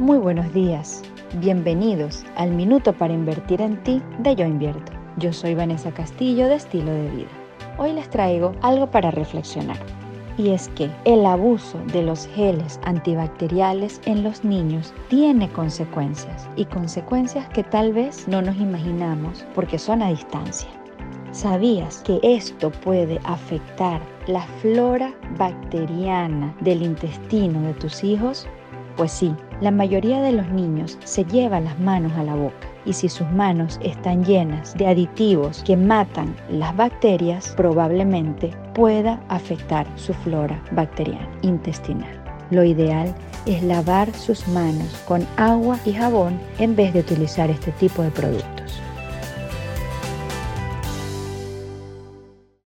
Muy buenos días. Bienvenidos al Minuto para Invertir en Ti de Yo Invierto. Yo soy Vanessa Castillo de Estilo de Vida. Hoy les traigo algo para reflexionar. Y es que el abuso de los geles antibacteriales en los niños tiene consecuencias y consecuencias que tal vez no nos imaginamos porque son a distancia. ¿Sabías que esto puede afectar la flora bacteriana del intestino de tus hijos? Pues sí, la mayoría de los niños se llevan las manos a la boca y si sus manos están llenas de aditivos que matan las bacterias, probablemente pueda afectar su flora bacteriana intestinal. Lo ideal es lavar sus manos con agua y jabón en vez de utilizar este tipo de productos.